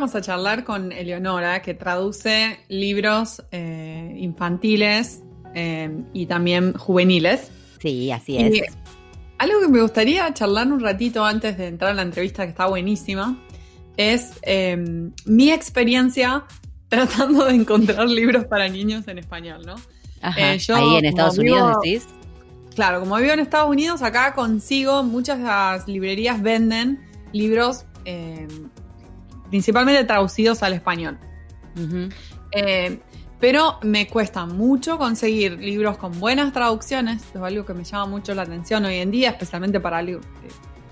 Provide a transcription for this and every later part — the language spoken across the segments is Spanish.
hoy vamos a charlar con Eleonora, que traduce libros eh, infantiles eh, y también juveniles. Sí, así es. Y algo que me gustaría charlar un ratito antes de entrar a la entrevista, que está buenísima, es eh, mi experiencia tratando de encontrar libros para niños en español, ¿no? Ajá. Yo, Ahí en Estados vivo- Unidos decís. Claro, como vivo en Estados Unidos, acá consigo, muchas de las librerías venden libros eh, principalmente traducidos al español. Eh, pero me cuesta mucho conseguir libros con buenas traducciones, es algo que me llama mucho la atención hoy en día, especialmente para eh,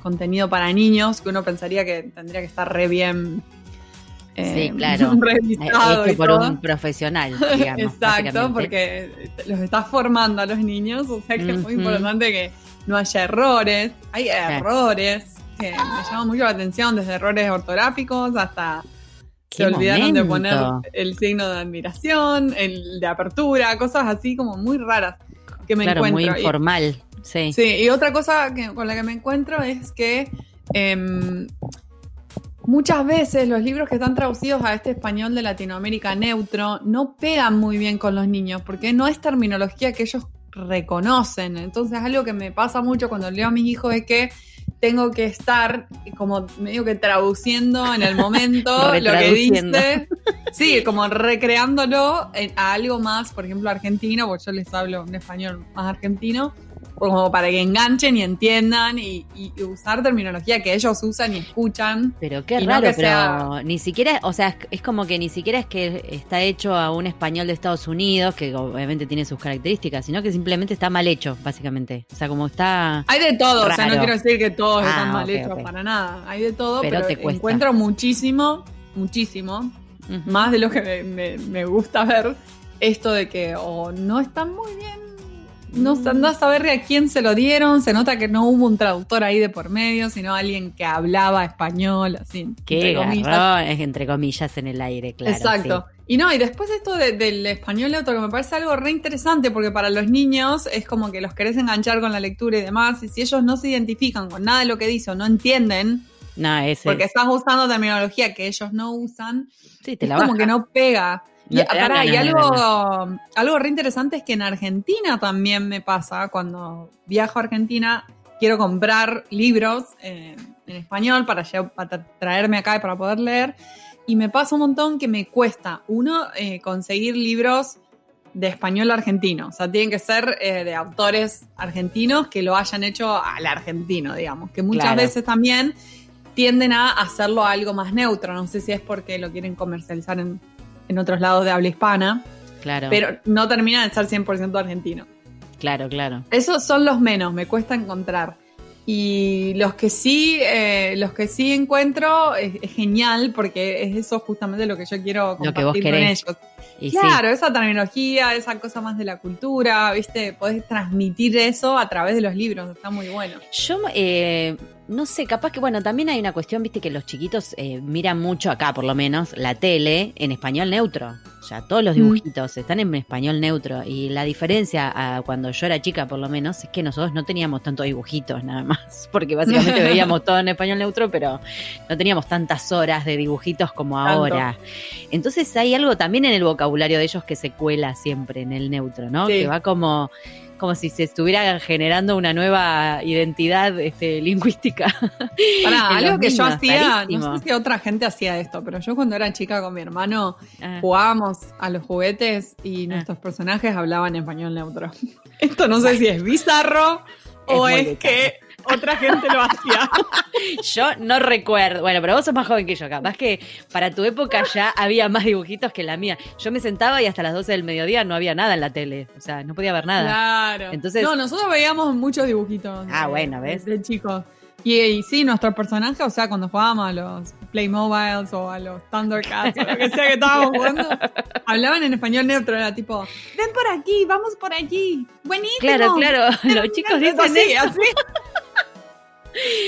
contenido para niños, que uno pensaría que tendría que estar re bien eh, Sí, claro. revisado Hecho y por todo. un profesional, digamos. Exacto, porque los estás formando a los niños, o sea que es muy importante que no haya errores. Hay errores que me llaman mucho la atención, desde errores ortográficos hasta se ¡Qué olvidaron de poner el signo de admiración, el de apertura, cosas así como muy raras que me claro, muy encuentro. Y- informal. Sí. Sí, y otra cosa que, con la que me encuentro es que em, muchas veces los libros que están traducidos a este español de Latinoamérica neutro no pegan muy bien con los niños, porque no es terminología que ellos reconocen. Entonces, algo que me pasa mucho cuando leo a mis hijos es que tengo que estar como medio que traduciendo en el momento lo que dice. Sí, como recreándolo en- a algo más, por ejemplo, argentino, porque yo les hablo en español más argentino, como para que enganchen y entiendan y, y- y usar terminología que ellos usan y escuchan. Pero qué no raro, que pero sea- ni siquiera, o sea, es, es como que ni siquiera es que está hecho a un español de Estados Unidos, que obviamente tiene sus características, sino que simplemente está mal hecho, básicamente. O sea, como está... Hay de todo, o sea, no quiero decir que todos Ah, están mal ok, hechos para nada. Hay de todo, Pero pero, te cuesta. encuentro muchísimo, muchísimo, más de lo que me, me- me gusta ver, esto de que o no están muy bien, no Mm. se anda a saber a quién se lo dieron, se nota que no hubo un traductor ahí de por medio, sino alguien que hablaba español, así. Qué entre comillas. entre comillas en el aire, claro. Exacto. Y no, y después esto de- del español neutro, que me parece algo re interesante, porque para los niños es como que los querés enganchar con la lectura y demás, y si ellos no se identifican con nada de lo que dice o no entienden. No, ese porque es- estás usando terminología que ellos no usan, sí, te es la como baja. que no pega. Y, No pará, algo, algo re interesante es que en Argentina también me pasa, cuando viajo a Argentina, quiero comprar libros eh, en español para, traerme acá y para poder leer, y me pasa un montón que me cuesta, uno, eh, conseguir libros de español argentino, o sea, tienen que ser eh, de autores argentinos que lo hayan hecho al argentino, digamos, que muchas Claro. veces también tienden a hacerlo algo más neutro, no sé si es porque lo quieren comercializar en, en otros lados de habla hispana, Claro, pero no termina de ser 100% argentino. claro, claro. Esos son los menos, me cuesta encontrar. Y los que sí, eh, los que sí encuentro es, es genial porque es eso justamente lo que yo quiero Lo que vos compartir con querés. ellos. Y sí, claro, esa terminología, esa cosa más de la cultura, ¿viste? Podés transmitir eso a través de los libros, está muy bueno. Yo eh, no sé, capaz que, bueno, también hay una cuestión, viste, que los chiquitos eh, miran mucho acá, por lo menos, la tele en español neutro. Ya todos los Mm. dibujitos están en español neutro. Y la diferencia a cuando yo era chica, por lo menos, es que nosotros no teníamos tantos dibujitos nada más. Porque básicamente veíamos todo en español neutro, pero no teníamos tantas horas de dibujitos como Tanto. ahora. Entonces hay algo también en el vocabulario de ellos que se cuela siempre en el neutro, ¿no? Sí. Que va como como si se estuviera generando una nueva identidad este, lingüística. Pará, En algo que yo hacía, rarísimo. no sé si otra gente hacía esto, pero yo cuando era chica con mi hermano Ah, jugábamos a los juguetes y Ah. nuestros personajes hablaban español neutro. Esto no sé si es bizarro o es, que otra gente lo hacía. Yo no recuerdo, bueno, pero vos sos más joven que yo, capaz que para tu época ya había más dibujitos que la mía. Yo me sentaba y hasta las 12 del mediodía no había nada en la tele, o sea, no podía ver nada. Claro. Entonces- no, nosotros veíamos muchos dibujitos. Ah, de- bueno, ¿ves? De, chicos. Y, y sí, nuestros personajes, o sea, cuando jugábamos a los Playmobiles o a los Thundercats o lo que sea que estábamos jugando, hablaban en español neutro. Era tipo, ven por aquí, vamos por allí. Buenísimo. Claro, claro, los chicos dicen así, eso. así.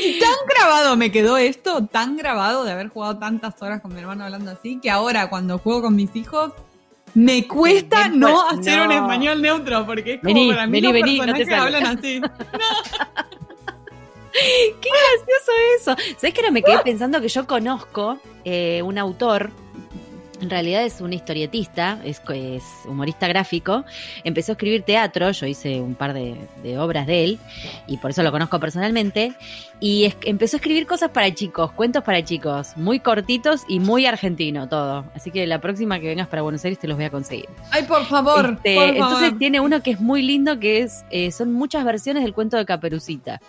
Y tan grabado me quedó esto, tan grabado de haber jugado tantas horas con mi hermano hablando así, que ahora cuando juego con mis hijos me cuesta no por- hacer un español neutro, porque es como Vení, para mí vení, los vení, no te hablan así. Qué gracioso eso. ¿Sabes que ahora me quedé pensando que yo conozco eh, un autor en realidad es un historietista, es, es, humorista gráfico. Empezó a escribir teatro, yo hice un par de, de obras de él y por eso lo conozco personalmente. Y es, empezó a escribir cosas para chicos, cuentos para chicos, muy cortitos y muy argentino todo. Así que la próxima que vengas para Buenos Aires te los voy a conseguir. Ay, por favor. Este, por entonces favor. tiene uno que es muy lindo, que es eh, son muchas versiones del cuento de Caperucita.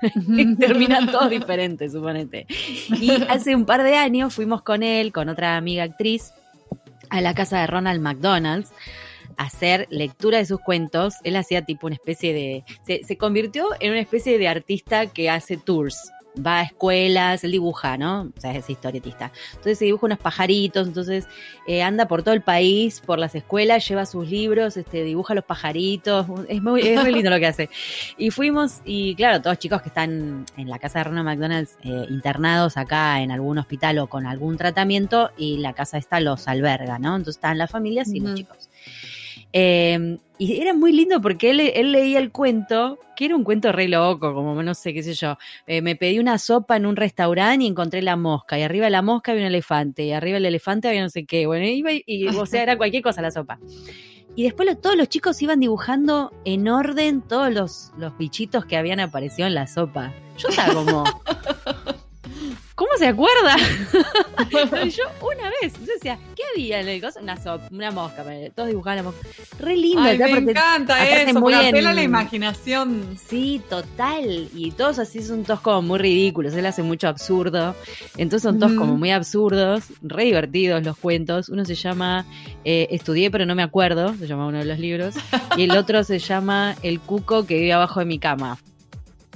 Terminan todos diferentes, suponete. Y hace un par de años fuimos con él, con otra amiga actriz, a la casa de Ronald McDonald's a hacer lectura de sus cuentos. Él hacía tipo una especie de... Se, se convirtió en una especie de artista que hace tours. Va a escuelas, él dibuja, ¿no? O sea, es historietista. Entonces se dibuja unos pajaritos, entonces eh, anda por todo el país, por las escuelas, lleva sus libros, este, dibuja los pajaritos. Es muy, es muy lindo lo que hace. Y fuimos, y claro, todos chicos que están en la casa de Ronald McDonald's eh, internados acá en algún hospital o con algún tratamiento, y la casa esta los alberga, ¿no? Entonces están las familias y Ujú. los chicos. Eh, y era muy lindo porque él, él leía el cuento, que era un cuento re loco, como no sé, qué sé yo. Eh, me pedí una sopa en un restaurante y encontré la mosca, y arriba de la mosca había un elefante, y arriba del elefante había no sé qué. Bueno, iba y, y, o sea, era cualquier cosa la sopa. Y después lo- todos los chicos iban dibujando en orden todos los, los bichitos que habían aparecido en la sopa. Yo estaba como. ¿Cómo se acuerda? yo una vez, yo decía, ¿qué había en el coso? Una mosca, todos dibujaban la mosca. Re lindo, Ay, me encanta eso, muy en- la imaginación. Sí, total. Y todos así son todos como muy ridículos. Él hace mucho absurdo. Entonces son todos como muy absurdos, re divertidos los cuentos. Uno se llama eh, Estudié pero no me acuerdo, se llama uno de los libros. Y el otro se llama El cuco que vive abajo de mi cama.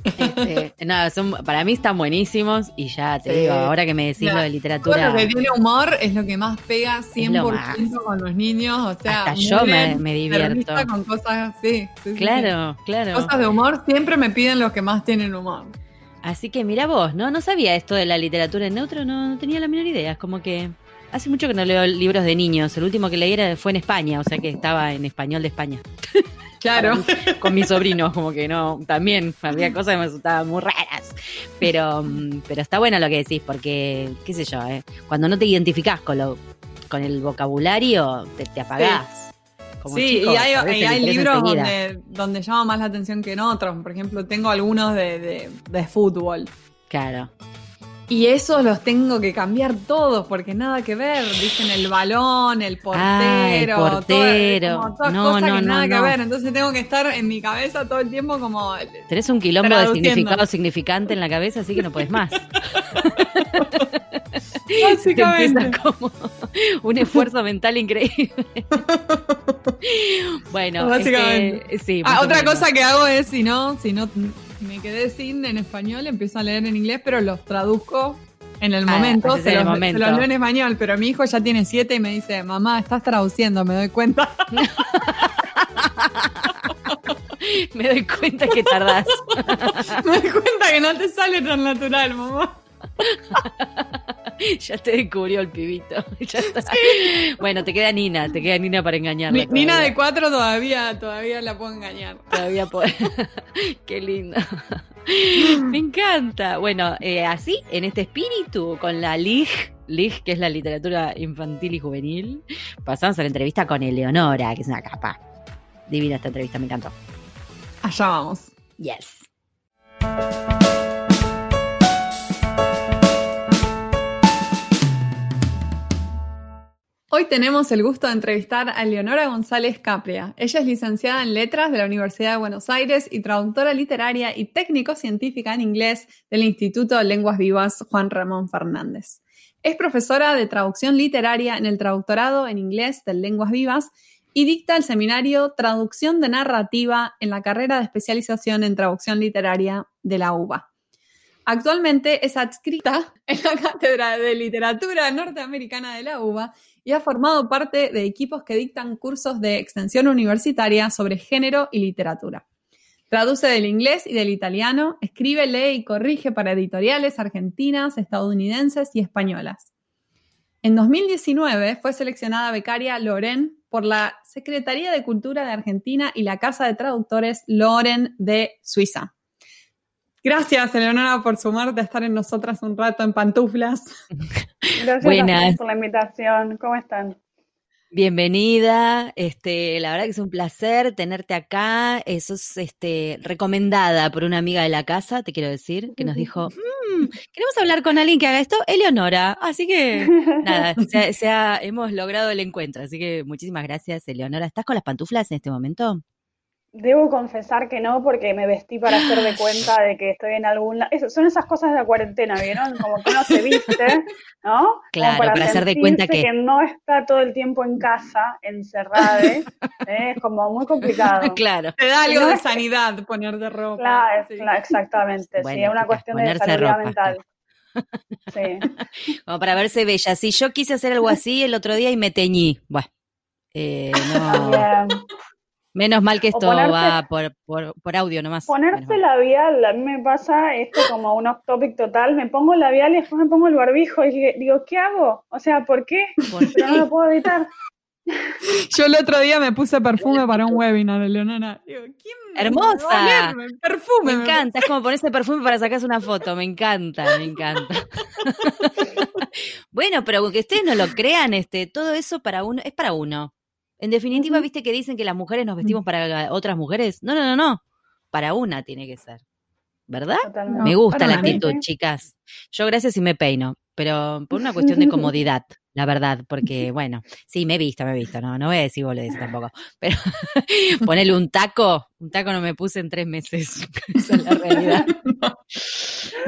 Este, nada, son, para mí están buenísimos y ya te Sí. digo, ahora que me decís lo de Todo literatura, lo que tiene humor es lo que más pega 100% lo más. con los niños. O sea, hasta yo me, me divierto. con cosas así. sí, sí, sí. Claro, claro. Cosas de humor siempre me piden los que más tienen humor. Así que mira vos, ¿no? No sabía esto de la literatura en neutro, no, no tenía la menor idea. Es como que hace mucho que no leo libros de niños. El último que leí era- fue en España, o sea que estaba en español de España. Claro. Con mis sobrinos, como que no, también había cosas que me resultaban muy raras. Pero, mm, pero está bueno lo que decís, porque, qué sé yo, ¿eh? cuando no te identificás con, lo, con el vocabulario, te, te apagás. Como sí, y hay, y libros enseguida. donde, donde llama más la atención que en otros. Por ejemplo, tengo algunos de, de, de fútbol. Claro. Y esos los tengo que cambiar todos porque nada que ver. Dicen el balón, el portero. Ah, el todo- portero. como todas No, cosas no, que no, nada que ver. Entonces tengo que estar en mi cabeza todo el tiempo como. Tenés un quilombo de significado significante en la cabeza, así que no podés más. Te Básicamente. empieza como un esfuerzo mental increíble. bueno, Básicamente. este, sí. Ah, otra cosa que hago es, si no, si no me quedé sin en español, empiezo a leer en inglés, pero los traduzco en el Ah, momento. haces Se los, momento. se los leo en español, pero mi hijo ya tiene siete y me dice, mamá, estás traduciendo, me doy cuenta. Me doy cuenta que tardás. me doy cuenta que no te sale tan natural, mamá. ya te descubrió el pibito. Ya está. Bueno, te queda Nina, te queda Nina para engañarla. Ni- Nina de cuatro todavía, todavía la puedo engañar. Todavía puede. Qué lindo. Me encanta. Bueno, eh, así, en este espíritu, con la LIG, LIG, que es la literatura infantil y juvenil, pasamos a la entrevista con Eleonora, que es una capa. Divina esta entrevista, me encantó. Allá vamos. Yes. Hoy tenemos el gusto de entrevistar a Leonora González Capria. Ella es licenciada en Letras de la Universidad de Buenos Aires y traductora literaria y técnico-científica en inglés del Instituto de Lenguas Vivas Juan Ramón Fernández. Es profesora de traducción literaria en el traductorado en inglés de Lenguas Vivas y dicta el seminario Traducción de Narrativa en la carrera de especialización en traducción literaria de la UBA. Actualmente es adscrita en la Cátedra de Literatura Norteamericana de la UBA y ha formado parte de equipos que dictan cursos de extensión universitaria sobre género y literatura. Traduce del inglés y del italiano, escribe, lee y corrige para editoriales argentinas, estadounidenses y españolas. En 2019 fue seleccionada becaria Loren por la Secretaría de Cultura de Argentina y la Casa de Traductores Loren de Suiza. Gracias, Eleonora, por sumarte a estar en nosotras un rato en pantuflas. Gracias por la invitación. ¿Cómo están? Bienvenida, este, la verdad que es un placer tenerte acá. Eso es este, recomendada por una amiga de la casa, te quiero decir, que nos dijo, mm, queremos hablar con alguien que haga esto, Eleonora. Así que nada, hemos logrado el encuentro. Así que muchísimas gracias, Eleonora. ¿Estás con las pantuflas en este momento? Debo confesar que no, porque me vestí para hacer de cuenta de que estoy en algún lado. son esas cosas de la cuarentena, ¿vieron? Como que uno se viste, ¿no? Claro, para, hacer de cuenta que... que... no está todo el tiempo en casa, encerrada, ¿eh? es como muy complicado. Claro. Te da algo de sanidad poner de ropa. Claro, exactamente, sí, es una cuestión de salud mental. Sí. Como para verse bella. Si yo quise hacer algo así el otro día y me teñí. Bueno, eh, no. Menos mal que esto va por, por, audio nomás. Ponerse labial, a mí me pasa esto como un off topic total, me pongo labial y después me pongo el barbijo y digo, ¿qué hago? O sea, ¿por qué? Pero no lo puedo evitar. Yo el otro día me puse perfume para un webinar, Leonora. Digo, ¿quién Hermosa. Perfume. Me encanta, es como ponerse perfume para sacarse una foto, me encanta, me encanta. bueno, pero que ustedes no lo crean, este, todo eso para uno, es para uno. En definitiva, ¿viste que dicen que las mujeres nos vestimos mm. para otras mujeres? No, no, no, no. Para una tiene que ser. ¿Verdad? Me gusta la actitud, chicas. Yo gracias y me peino, pero por una cuestión de comodidad, la verdad, porque bueno, sí, me he visto, me he visto, no, no voy a decir decís tampoco, pero ponerle un taco, un taco no me puse en tres meses, esa es la realidad.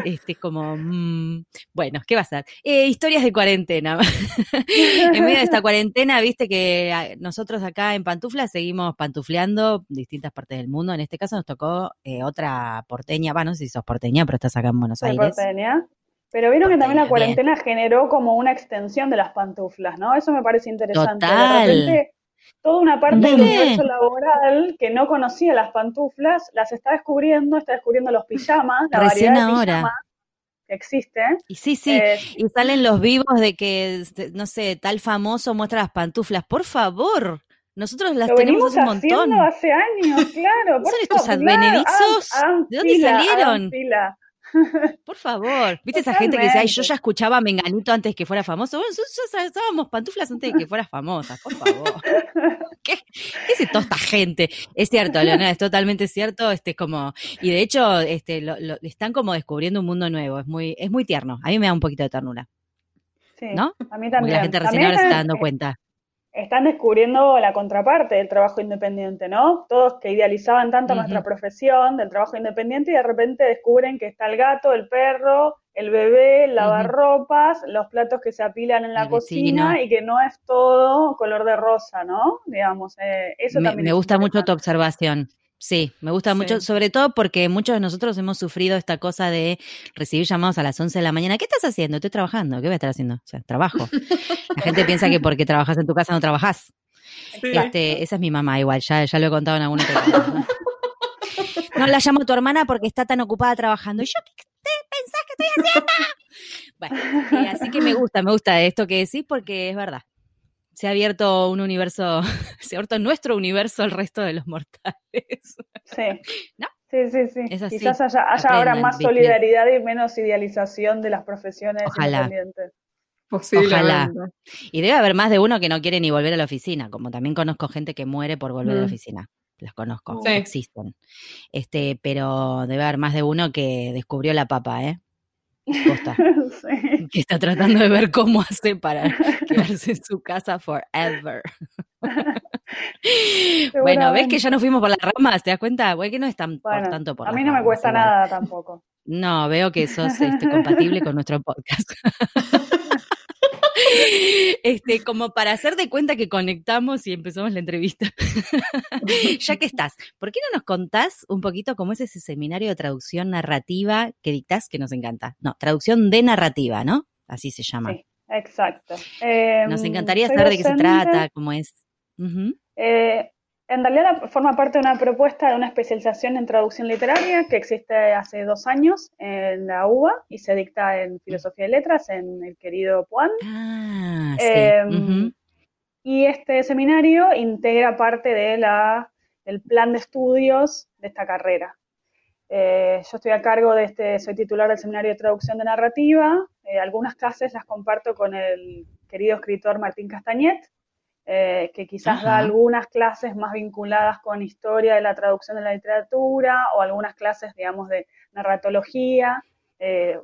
Este, como, mm, bueno, ¿qué va a ser? Eh, historias de cuarentena. en medio de esta cuarentena, viste que ah, nosotros acá en Pantufla seguimos pantufleando distintas partes del mundo. En este caso nos tocó eh, otra porteña, bueno, no sé si sos porteña, pero estás acá en Buenos Aires. Porteña. Pero vieron que también la cuarentena generó como una extensión de las pantuflas, ¿no? Eso me parece interesante. Total toda una parte del universo laboral que no conocía las pantuflas, las está descubriendo, está descubriendo los pijamas, la Recién variedad ahora. de pijamas que existe. Y sí, sí, eh, y salen los vivos de que, este, no sé, tal famoso muestra las pantuflas. Por favor, nosotros las tenemos un montón. hace años, claro. ¿Son estos advenedizos? ¿De dónde salieron? Por favor, ¿viste esa gente que dice, ay, yo ya escuchaba a Menganito antes que fuera famoso? Bueno, nosotros ya estábamos pantuflas antes de que fuera famosa, por favor. ¿Qué, ¿Qué es toda esta gente? Es cierto, Leonora, es totalmente cierto, este como, y de hecho, este, lo, están como descubriendo un mundo nuevo, es muy, es muy tierno, a mí me da un poquito de ternura. Sí, ¿no? A mí también. la gente recién ahora se está dando cuenta están descubriendo la contraparte del trabajo independiente, ¿no? Todos que idealizaban tanto nuestra profesión del trabajo independiente y de repente descubren que está el gato, el perro, el bebé, el lavarropas, los platos que se apilan en la cocina y que no es todo color de rosa, ¿no? Digamos, eh, eso me, también. Me gusta mucho tu observación. Sí, me gusta mucho, sobre todo porque muchos de nosotros hemos sufrido esta cosa de recibir llamados a las 11 de la mañana. ¿Qué estás haciendo? Estoy trabajando. ¿Qué voy a estar haciendo? O sea, trabajo. La gente piensa que porque trabajas en tu casa no trabajas. Este, esa es mi mamá igual, ya, ya lo he contado en alguna otra No la llamo a tu hermana porque está tan ocupada trabajando. ¿Y yo qué te pensás que estoy haciendo? Bueno, así que me gusta, me gusta esto que decís porque es verdad se ha abierto un universo, se ha abierto nuestro universo al resto de los mortales. Sí. ¿No? Sí, sí, sí. Quizás haya, ahora más solidaridad y menos idealización de las profesiones independientes. Ojalá. Y debe haber más de uno que no quiere ni volver a la oficina, como también conozco gente que muere por volver a la mm. oficina. Las conozco, existen. Este, pero debe haber más de uno que descubrió la papa, ¿eh? Que está tratando de ver cómo hace para quedarse en su casa forever. bueno, ves que ya nos fuimos por las ramas, ¿te das cuenta? Güey, que no es tan por tanto por A mí no me cuesta nada tampoco. No, veo que sos este, compatible con nuestro podcast. este, como para hacer de cuenta que conectamos y empezamos la entrevista. ya que estás, ¿por qué no nos contás un poquito cómo es ese seminario de traducción narrativa que dictás que nos encanta? No, traducción de narrativa, ¿no? Así se llama. Sí, exacto. nos em, encantaría saber de qué se trata, cómo es. En realidad forma parte de una propuesta de una especialización en traducción literaria que existe hace dos años en la UBA y se dicta en Filosofía y Letras en el querido Puan. Ah, em, y este seminario integra parte de la, del plan de estudios de esta carrera. Eh, yo estoy a cargo de este, soy titular del Seminario de Traducción de Narrativa. Eh, algunas clases las comparto con el querido escritor Martín Castañet, eh, que quizás da algunas clases más vinculadas con historia de la traducción de la literatura o algunas clases, digamos, de narratología.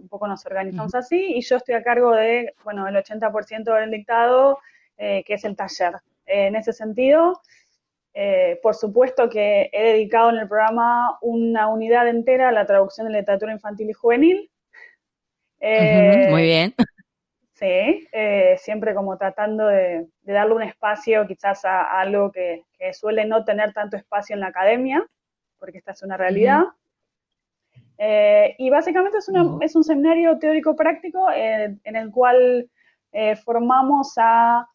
un poco nos organizamos así y yo estoy a cargo de, bueno, el 80% del dictado, que es el taller. en ese sentido, eh, por supuesto que he dedicado en el programa una unidad entera a la traducción de literatura infantil y juvenil. Eh, muy bien. Sí, eh, siempre como tratando de, darle un espacio quizás a, algo que, suele no tener tanto espacio en la academia, porque esta es una realidad. y básicamente es, es, un seminario teórico práctico en el cual formamos a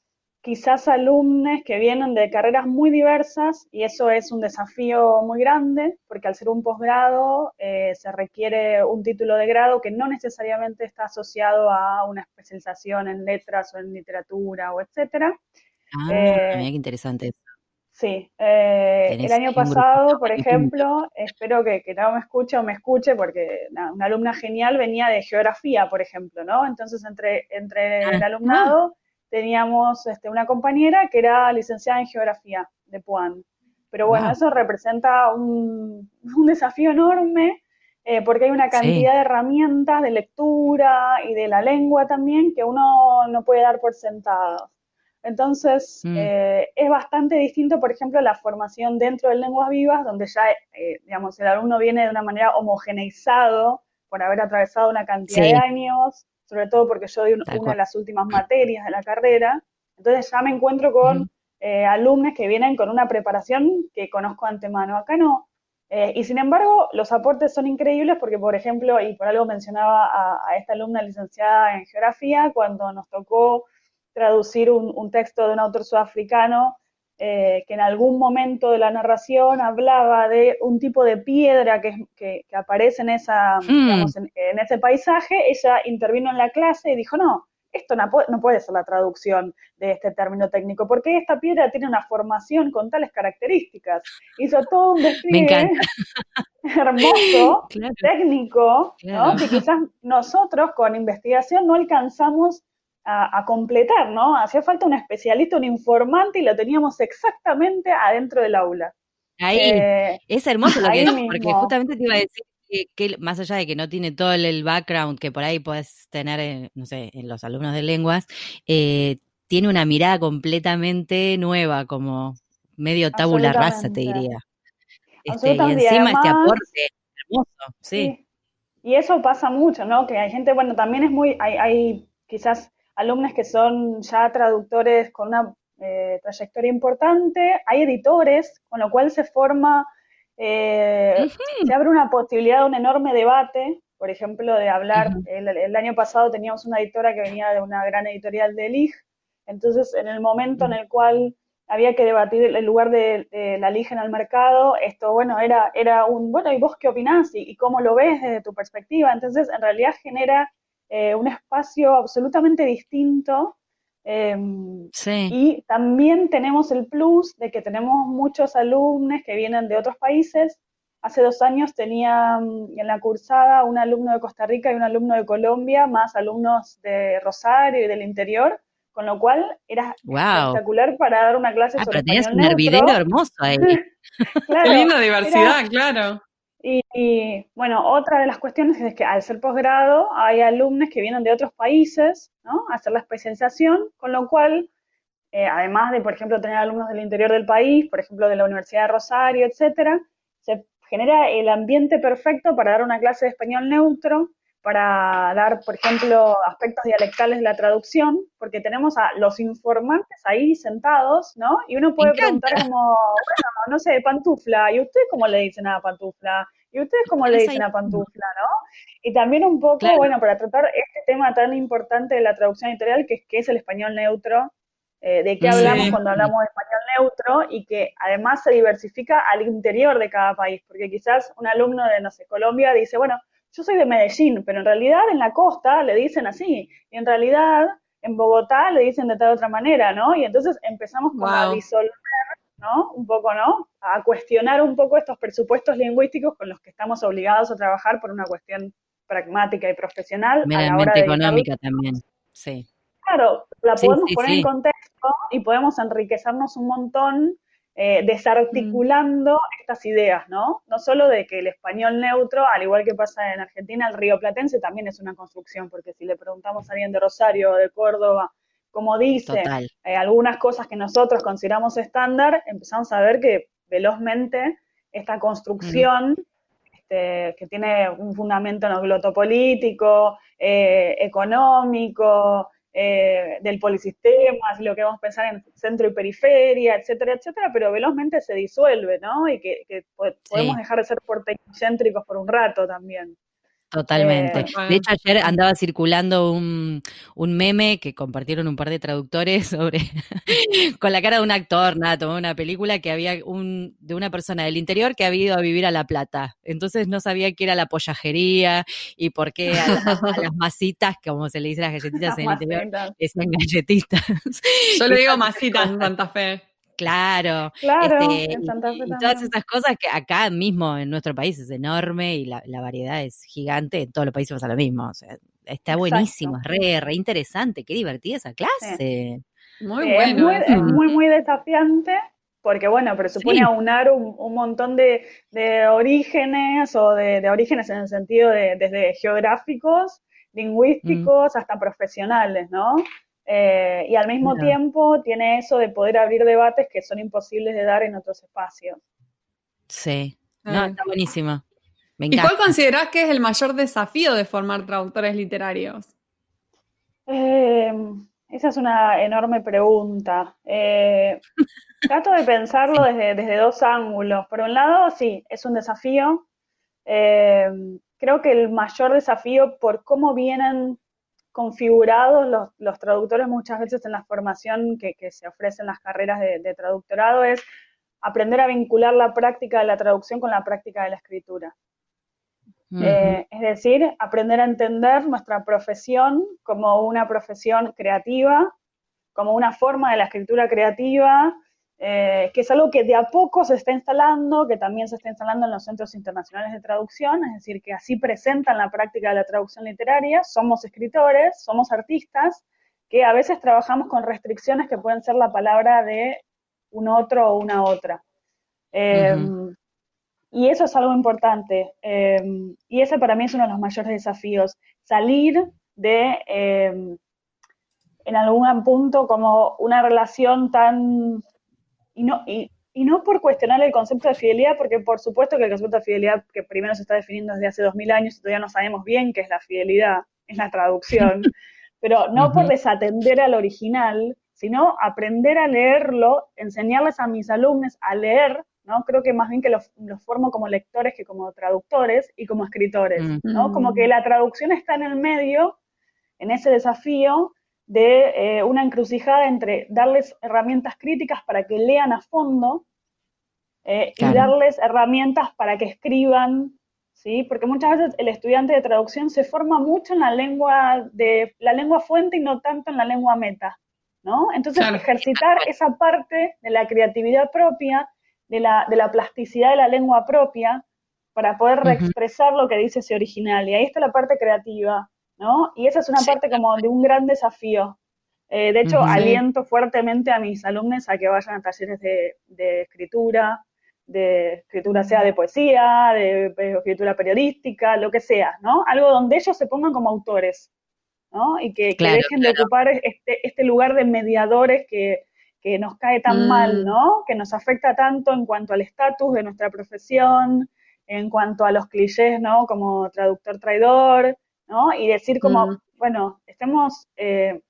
quizás alumnos que vienen de carreras muy diversas y eso es un desafío muy grande porque al ser un posgrado eh, se requiere un título de grado que no necesariamente está asociado a una especialización en letras o en literatura o etcétera. Ah, eh, qué interesante. Sí, eh, el año pasado, por ejemplo, espero que, que, no me escuche o me escuche, porque una alumna genial venía de geografía, por ejemplo, ¿no? Entonces, entre, entre el ah. alumnado teníamos este, una compañera que era licenciada en geografía de Puan. Pero bueno, eso representa un, desafío enorme eh, porque hay una cantidad de herramientas de lectura y de la lengua también que uno no puede dar por sentadas. Entonces, mm. eh, es bastante distinto, por ejemplo, la formación dentro de lenguas vivas, donde ya, eh, digamos, el alumno viene de una manera homogeneizado por haber atravesado una cantidad de años, sobre todo porque yo doy una de las últimas materias de la carrera, entonces ya me encuentro con eh, alumnos que vienen con una preparación que conozco antemano. Acá no. Eh, y sin embargo, los aportes son increíbles porque, por ejemplo, y por algo mencionaba a, esta alumna licenciada en geografía, cuando nos tocó traducir un texto de un autor sudafricano eh, que en algún momento de la narración hablaba de un tipo de piedra que, que, aparece en, esa, mm. en, ese paisaje, ella intervino en la clase y dijo, no, esto no, no, puede ser la traducción de este término técnico, porque esta piedra tiene una formación con tales características. Hizo todo un despliegue hermoso, técnico, ¿no? que quizás nosotros con investigación no alcanzamos a, completar, ¿no? Hacía falta un especialista, un informante y lo teníamos exactamente adentro del aula. Ahí, eh, es hermoso lo que dices, porque justamente te iba a decir que, más allá de que no tiene todo el, background que por ahí puedes tener, en, no sé, en los alumnos de lenguas, eh, tiene una mirada completamente nueva, como medio tabula rasa, te diría. Este, y encima este aporte hermoso, sí. Y eso pasa mucho, ¿no? Que hay gente, bueno, también es muy, hay, hay quizás alumnos que son ya traductores con una eh, trayectoria importante, hay editores, con lo cual se forma, eh, se abre una posibilidad de un enorme debate, por ejemplo, de hablar, el, año pasado teníamos una editora que venía de una gran editorial de LIG, entonces en el momento en el cual había que debatir el lugar de, la LIG en el mercado, esto, bueno, era, era un, bueno, ¿y vos qué opinás? ¿Y, ¿Y cómo lo ves desde tu perspectiva? Entonces, en realidad genera eh, un espacio absolutamente distinto. Em, y también tenemos el plus de que tenemos muchos alumnos que vienen de otros países. Hace dos años tenía mm, en la cursada un alumno de Costa Rica y un alumno de Colombia, más alumnos de Rosario y del interior, con lo cual era espectacular para dar una clase ah, sobre pero tenías un hermoso ahí. Qué linda diversidad, claro. Y, bueno, otra de las cuestiones es que al ser posgrado hay alumnos que vienen de otros países ¿no? a hacer la especialización, con lo cual, eh, además de, por ejemplo, tener alumnos del interior del país, por ejemplo, de la Universidad de Rosario, etcétera, se genera el ambiente perfecto para dar una clase de español neutro, para dar, por ejemplo, aspectos dialectales de la traducción, porque tenemos a los informantes ahí sentados, ¿no? Y uno puede preguntar como, bueno, no sé, pantufla, ¿y ustedes cómo le dicen a pantufla? ¿Y ustedes cómo le dicen a pantufla, no? Y también un poco, bueno, para tratar este tema tan importante de la traducción editorial, que, que es el español neutro, eh, de qué hablamos cuando hablamos de español neutro y que además se diversifica al interior de cada país, porque quizás un alumno de, no sé, Colombia dice, bueno, yo soy de Medellín, pero en realidad en la costa le dicen así, y en realidad en Bogotá le dicen de tal otra manera, ¿no? Y entonces empezamos como a disolver ¿no? Un poco, ¿no? A cuestionar un poco estos presupuestos lingüísticos con los que estamos obligados a trabajar por una cuestión pragmática y profesional. Meramente económica también, sí. Claro, la podemos poner en contexto y podemos enriquecernos un montón eh, desarticulando mm. estas ideas, ¿no? No solo de que el español neutro, al igual que pasa en Argentina, el río platense también es una construcción, porque si le preguntamos a alguien de Rosario o de Córdoba, como dice, eh, algunas cosas que nosotros consideramos estándar, empezamos a ver que velozmente esta construcción, este, que tiene un fundamento en lo glotopolítico, eh, económico, eh, del polisistema, lo que vamos a pensar en centro y periferia, etcétera, etcétera, pero velozmente se disuelve, ¿no? Y que, podemos dejar de ser portecéntricos por un rato también. Totalmente. Eh, de hecho, ayer andaba circulando un, un, meme que compartieron un par de traductores sobre con la cara de un actor, nada, tomó una película que había un de una persona del interior que había ido a vivir a La Plata. Entonces no sabía qué era la pollajería y por qué a, las masitas, como se le dice a las galletitas en el interior, decían galletitas. Yo le digo masitas en Santa Fe. Claro, este, y, todas esas cosas que acá mismo en nuestro país es enorme y la, variedad es gigante, en todos los países pasa lo mismo. O sea, está buenísimo, es re, re interesante, qué divertida esa clase. Muy bueno. Es muy, muy, desafiante porque, bueno, presupone aunar un, montón de, orígenes o de, orígenes en el sentido de desde geográficos, mm. lingüísticos, hasta profesionales, ¿no? Eh, y al mismo tiempo tiene eso de poder abrir debates que son imposibles de dar en otros espacios. Sí, no, ah. está buenísimo. ¿Y cuál considerás que es el mayor desafío de formar traductores literarios? Eh, esa es una enorme pregunta. Eh, trato de pensarlo desde, desde, dos ángulos. Por un lado, sí, es un desafío. creo que el mayor desafío por cómo vienen configurados los, traductores muchas veces en la formación que, se ofrece en las carreras de, traductorado es aprender a vincular la práctica de la traducción con la práctica de la escritura. Eh, es decir, aprender a entender nuestra profesión como una profesión creativa, como una forma de la escritura creativa eh, que es algo que de a poco se está instalando, que también se está instalando en los centros internacionales de traducción, es decir, que así presentan la práctica de la traducción literaria. Somos escritores, somos artistas, que a veces trabajamos con restricciones que pueden ser la palabra de un otro o una otra. Em, y eso es algo importante. Em, y ese para mí es uno de los mayores desafíos. Salir de, em, en algún punto, como una relación tan y no, y, no por cuestionar el concepto de fidelidad, porque por supuesto que el concepto de fidelidad que primero se está definiendo desde hace dos mil años y todavía no sabemos bien qué es la fidelidad, es la traducción, pero no por desatender al original, sino aprender a leerlo, enseñarles a mis alumnos a leer, ¿no? Creo que más bien que los, formo como lectores que como traductores y como escritores, ¿no? Como que la traducción está en el medio, en ese desafío, de eh, una encrucijada entre darles herramientas críticas para que lean a fondo eh, y darles herramientas para que escriban, ¿sí? Porque muchas veces el estudiante de traducción se forma mucho en la lengua de la lengua fuente y no tanto en la lengua meta, ¿no? Entonces ejercitar esa parte de la creatividad propia, de la, de la plasticidad de la lengua propia, para poder reexpresar lo que dice ese original. Y ahí está la parte creativa, ¿no? Y esa es una parte como de un gran desafío. Eh, de hecho, aliento fuertemente a mis alumnos a que vayan a talleres de, escritura, de escritura sea de poesía, de, escritura periodística, lo que sea, ¿no? Algo donde ellos se pongan como autores, ¿no? Y que, dejen de ocupar este, este, lugar de mediadores que, nos cae tan mal, mm. ¿no? Que nos afecta tanto en cuanto al estatus de nuestra profesión, en cuanto a los clichés, ¿no? Como traductor traidor, ¿no? Y decir como, mm. bueno, estemos eh,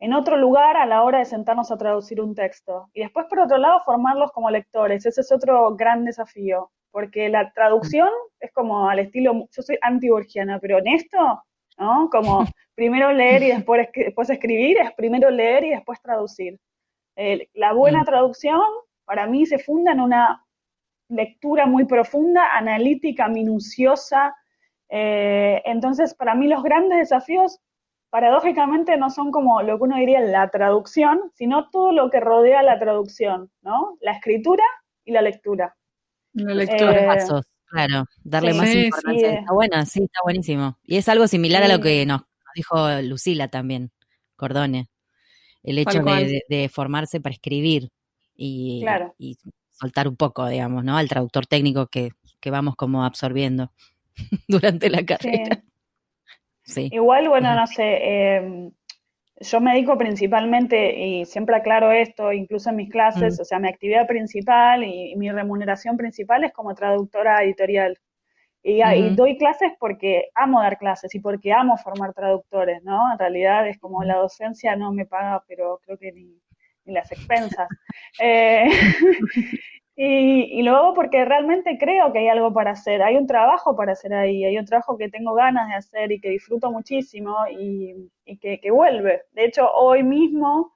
en otro lugar a la hora de sentarnos a traducir un texto. Y después, por otro lado, formarlos como lectores. Ese es otro gran desafío, porque la traducción es como al estilo, yo soy anti-borgiana, pero en esto, ¿no? Como primero leer y después, después escribir, es primero leer y después traducir. la buena mm. traducción, para mí, se funda en una lectura muy profunda, analítica, minuciosa, eh, entonces, para mí los grandes desafíos paradójicamente no son como lo que uno diría la traducción, sino todo lo que rodea la traducción, ¿no? La escritura y la lectura. La lectura. Eh, pasos, claro, darle más importancia. está buena, sí, está buenísimo. Y es algo similar a lo que nos, dijo Lucila también, Cordone. El hecho de, formarse para escribir y, y, soltar un poco, digamos, ¿no? Al traductor técnico que, que vamos como absorbiendo durante la carrera. Igual, bueno, no sé, em, yo me dedico principalmente, y siempre aclaro esto, incluso en mis clases, mm. o sea, mi actividad principal y, mi remuneración principal es como traductora editorial. Y, doy clases porque amo dar clases y porque amo formar traductores, ¿no? En realidad es como la docencia no me paga, pero creo que ni, ni las expensas. eh, Y, luego porque realmente creo que hay algo para hacer, hay un trabajo para hacer ahí, hay un trabajo que tengo ganas de hacer y que disfruto muchísimo y, que, vuelve. De hecho, hoy mismo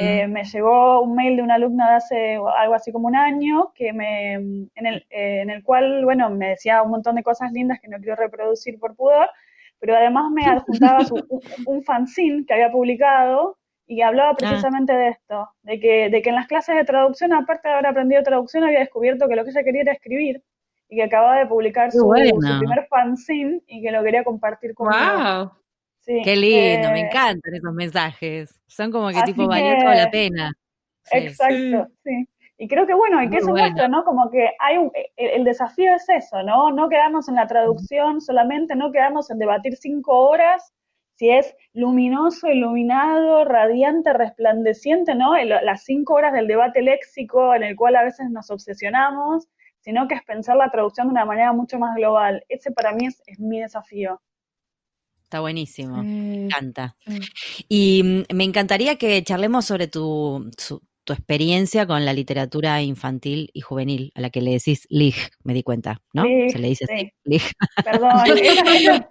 eh, me llegó un mail de una alumna de hace algo así como un año que me, en, el, eh, en el cual, bueno, me decía un montón de cosas lindas que no quiero reproducir por pudor, pero además me adjuntaba un, un fanzine que había publicado y hablaba ah. precisamente de esto, de que, de que en las clases de traducción, aparte de haber aprendido traducción, había descubierto que lo que ella quería era escribir y que acababa de publicar su, primer fanzine y que lo quería compartir con wow. Sí, Qué lindo, me eh, encantan esos mensajes. Son como que tipo valió toda la pena. Exacto, sí. Y creo que bueno, y que eso muestra, ¿no? Como que hay un, el, desafío es eso, ¿no? No quedarnos en la traducción solamente, no quedarnos en debatir cinco horas si es luminoso, iluminado, radiante, resplandeciente, ¿no? las cinco horas del debate léxico en el cual a veces nos obsesionamos, sino que es pensar la traducción de una manera mucho más global. Ese para mí es, mi desafío. Está buenísimo, me encanta. Y mm, me encantaría que charlemos sobre tu, tu experiencia con la literatura infantil y juvenil, a la que le decís Lig, me di cuenta, ¿no? Se le dice Lig. Perdón.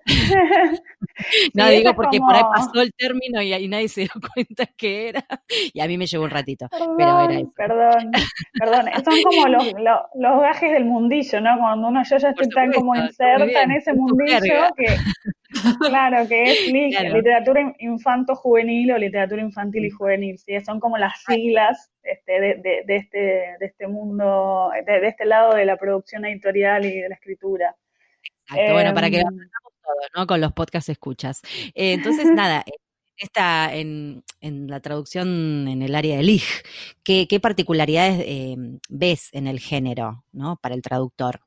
no, digo porque por ahí pasó el término y, nadie se dio cuenta que era, y a mí me llevó un ratito, perdón, pero era eso. Perdón, perdón, son como los, los, gajes del mundillo, ¿no? Cuando uno yo ya estoy tan como inserta en ese mundillo que Claro, que es literatura infanto-juvenil o literatura infantil y juvenil, ¿sí? Son como las siglas este, de, este, de este mundo, de, este lado de la producción editorial y de la escritura. bueno, para que lo em, todo, ¿no? Con los podcasts escuchas. Eh, entonces, nada, esta, en, en, la traducción en el área de LIG, ¿qué, particularidades em, ves en el género, ¿no? Para el traductor?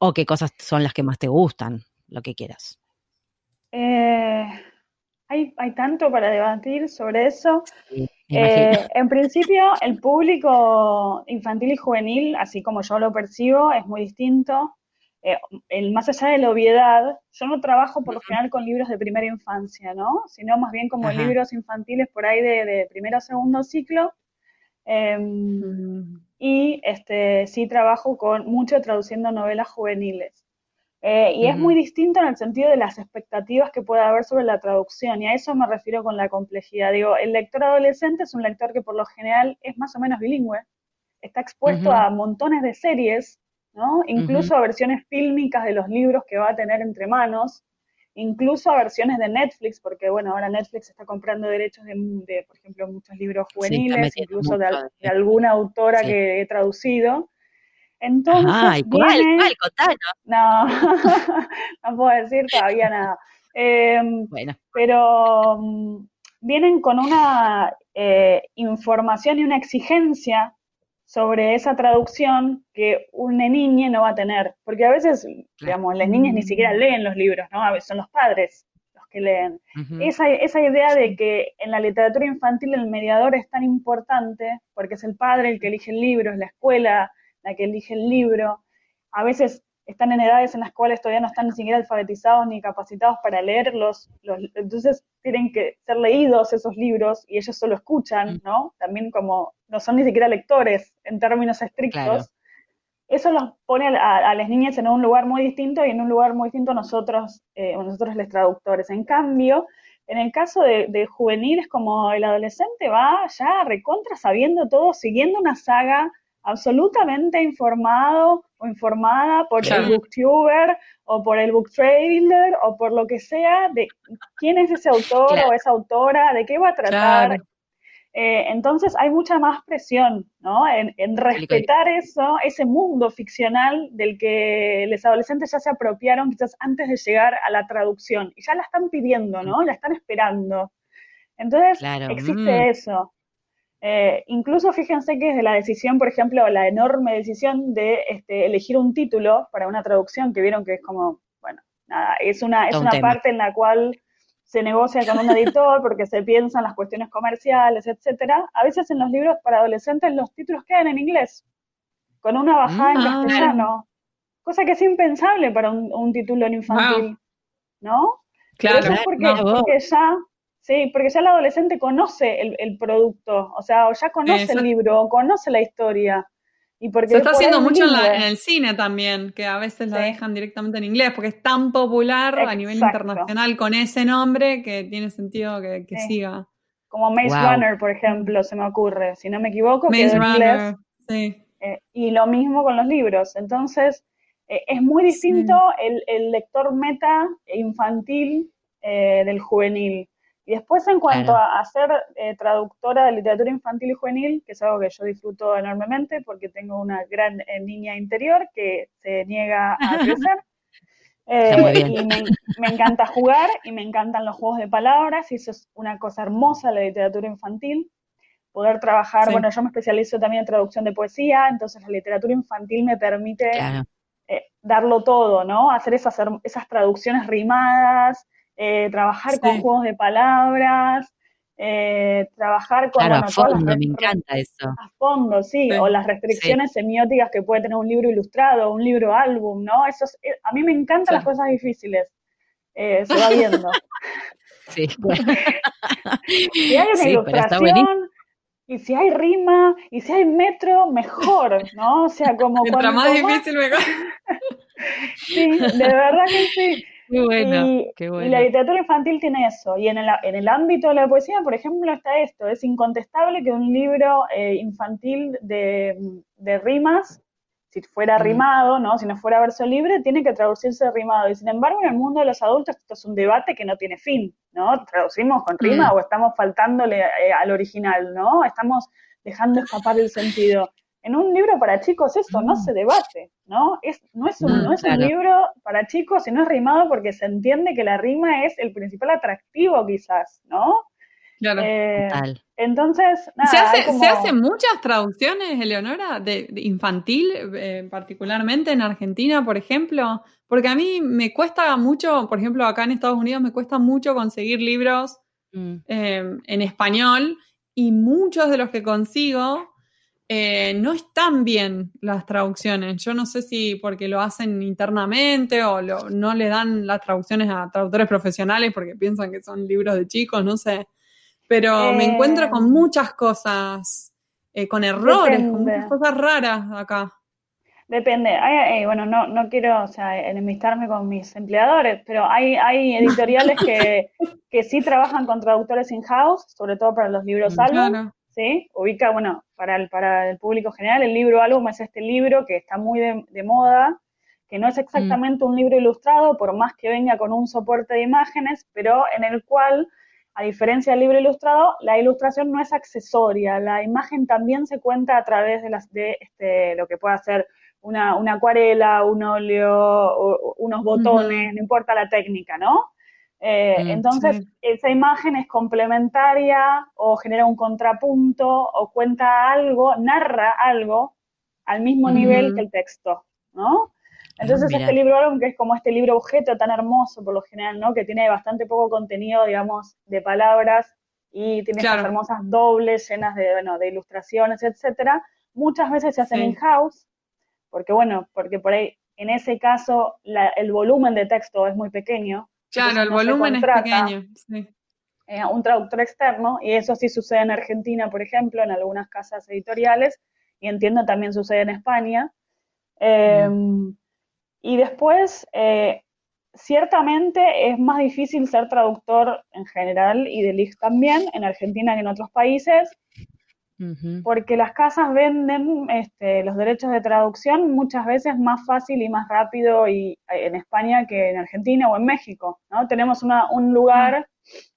¿O qué cosas son las que más te gustan? Lo que quieras. Eh, hay, hay, tanto para debatir sobre eso. Eh, en principio, el público infantil y juvenil, así como yo lo percibo, es muy distinto. Eh, el, más allá de la obviedad, yo no trabajo por lo general con libros de primera infancia, ¿no? Sino más bien como libros infantiles por ahí de, de primero o segundo ciclo. Em, y este, sí trabajo con mucho traduciendo novelas juveniles. Eh, y es muy distinto en el sentido de las expectativas que puede haber sobre la traducción, y a eso me refiero con la complejidad. Digo, el lector adolescente es un lector que por lo general es más o menos bilingüe, está expuesto a montones de series, ¿no? Incluso a versiones fílmicas de los libros que va a tener entre manos, incluso a versiones de Netflix, porque bueno, ahora Netflix está comprando derechos de, por ejemplo, muchos libros juveniles, incluso de, alguna autora que he traducido. Entonces, Ay, ¿cuál? ¿Cuál? No, no puedo decir todavía nada. Em, bueno. Pero mm, vienen con una eh, información y una exigencia sobre esa traducción que una niña no va a tener. Porque a veces, digamos, las niñas ni siquiera leen los libros, ¿no? A veces son los padres los que leen. esa, esa idea de que en la literatura infantil el mediador es tan importante, porque es el padre el que elige el libro, es la escuela la que elige el libro. A veces están en edades en las cuales todavía no están ni siquiera alfabetizados ni capacitados para leerlos, entonces tienen que ser leídos esos libros y ellos solo escuchan, mm. ¿no? También como no son ni siquiera lectores en términos estrictos. Eso los pone a, las niñas en un lugar muy distinto y en un lugar muy distinto a nosotros, eh, nosotros los traductores. En cambio, en el caso de, de juveniles como el adolescente va ya recontra sabiendo todo, siguiendo una saga absolutamente informado o informada por el booktuber o por el book trailer o por lo que sea de quién es ese autor o esa autora, de qué va a tratar. Eh, entonces hay mucha más presión, ¿no? En, respetar eso, ese mundo ficcional del que los adolescentes ya se apropiaron quizás antes de llegar a la traducción y ya la están pidiendo, ¿no? La están esperando. Entonces existe mm. eso. Eh, incluso fíjense que desde la decisión, por ejemplo, la enorme decisión de este, elegir un título para una traducción, que vieron que es como, bueno, nada, es una, es una parte en la cual se negocia con un editor porque se piensan las cuestiones comerciales, etcétera. A veces en los libros para adolescentes los títulos quedan en inglés, con una bajada en ah, castellano, cosa que es impensable para un, título en infantil, ¿no? Claro, porque ya Sí, porque ya el adolescente conoce el, producto, o sea, o ya conoce el libro, o conoce la historia. Y porque Se está haciendo mucho en, el cine también, que a veces la dejan directamente en inglés, porque es tan popular a nivel internacional con ese nombre que tiene sentido que, siga. Como Maze Runner, por ejemplo, se me ocurre, si no me equivoco, Maze Runner, sí. Eh, y lo mismo con los libros. Entonces, eh, es muy distinto el, lector meta e infantil eh, del juvenil. Y después en cuanto a, ser eh, traductora de literatura infantil y juvenil, que es algo que yo disfruto enormemente porque tengo una gran eh, niña interior que se niega a crecer. Eh, y me, encanta jugar y me encantan los juegos de palabras y eso es una cosa hermosa la literatura infantil. Poder trabajar, bueno, yo me especializo también en traducción de poesía, entonces la literatura infantil me permite darlo todo, ¿no? Hacer esas, esas traducciones rimadas, eh, trabajar con juegos de palabras, eh, trabajar con... Claro, a fondo, me encanta eso. A fondo, sí, o las restricciones semióticas que puede tener un libro ilustrado, un libro álbum, ¿no? Eso eh, a mí me encantan las cosas difíciles, se va viendo. Sí, si hay una ilustración, y si hay rima, y si hay metro, mejor, ¿no? O sea, como... Mientras más difícil, mejor. sí, de verdad que sí. Qué y, la literatura infantil tiene eso. Y en el, en el ámbito de la poesía, por ejemplo, está esto. Es incontestable que un libro eh, infantil de, rimas, si fuera rimado, ¿no? si no fuera verso libre, tiene que traducirse rimado. Y sin embargo, en el mundo de los adultos esto es un debate que no tiene fin. ¿no? ¿Traducimos con rima o estamos faltándole eh, al original? ¿no? Estamos dejando escapar el sentido en un libro para chicos esto no mm. se debate, ¿no? Es, no es, un, mm, no es un libro para chicos, sino es rimado porque se entiende que la rima es el principal atractivo quizás, ¿no? Claro. Eh, entonces, nada, ¿Se, hace, ¿Se hacen muchas traducciones, Eleonora, de, infantil, eh, particularmente en Argentina, por ejemplo? Porque a mí me cuesta mucho, por ejemplo, acá en Estados Unidos me cuesta mucho conseguir libros mm. eh, en español y muchos de los que consigo eh, no están bien las traducciones. Yo no sé si porque lo hacen internamente o no le dan las traducciones a traductores profesionales porque piensan que son libros de chicos, no sé. Pero me encuentro con eh, muchas cosas, eh, con errores, con muchas cosas raras acá. Depende. bueno, no, no quiero o sea, enemistarme con mis empleadores, pero hay, hay editoriales que, que sí trabajan con traductores in-house, sobre todo para los libros álbum. ¿Sí? Ubica, bueno, para el, para el público general, el libro álbum es este libro que está muy de, moda, que no es exactamente un libro ilustrado, por más que venga con un soporte de imágenes, pero en el cual, a diferencia del libro ilustrado, la ilustración no es accesoria, la imagen también se cuenta a través de, las, de este, lo que puede ser una, acuarela, un óleo, unos botones, no importa la técnica, ¿no? Eh, mm, entonces, esa imagen es complementaria o genera un contrapunto o cuenta algo, narra algo al mismo nivel que el texto, ¿no? Entonces, este libro que es como este libro objeto tan hermoso por lo general, ¿no? Que tiene bastante poco contenido, digamos, de palabras y tiene estas hermosas dobles llenas de, bueno, de ilustraciones, etcétera. Muchas veces se hacen in-house, porque bueno, porque por ahí, en ese caso, el volumen de texto es muy pequeño, Claro, el volumen es pequeño. Sí. Eh, un traductor externo, y eso sí sucede en Argentina, por ejemplo, en algunas casas editoriales, y entiendo también sucede en España. Em, y después, eh, ciertamente es más difícil ser traductor en general y de LIG también, en Argentina que en otros países, porque las casas venden este, los derechos de traducción muchas veces más fácil y más rápido y, eh, en España que en Argentina o en México, ¿no? Tenemos un lugar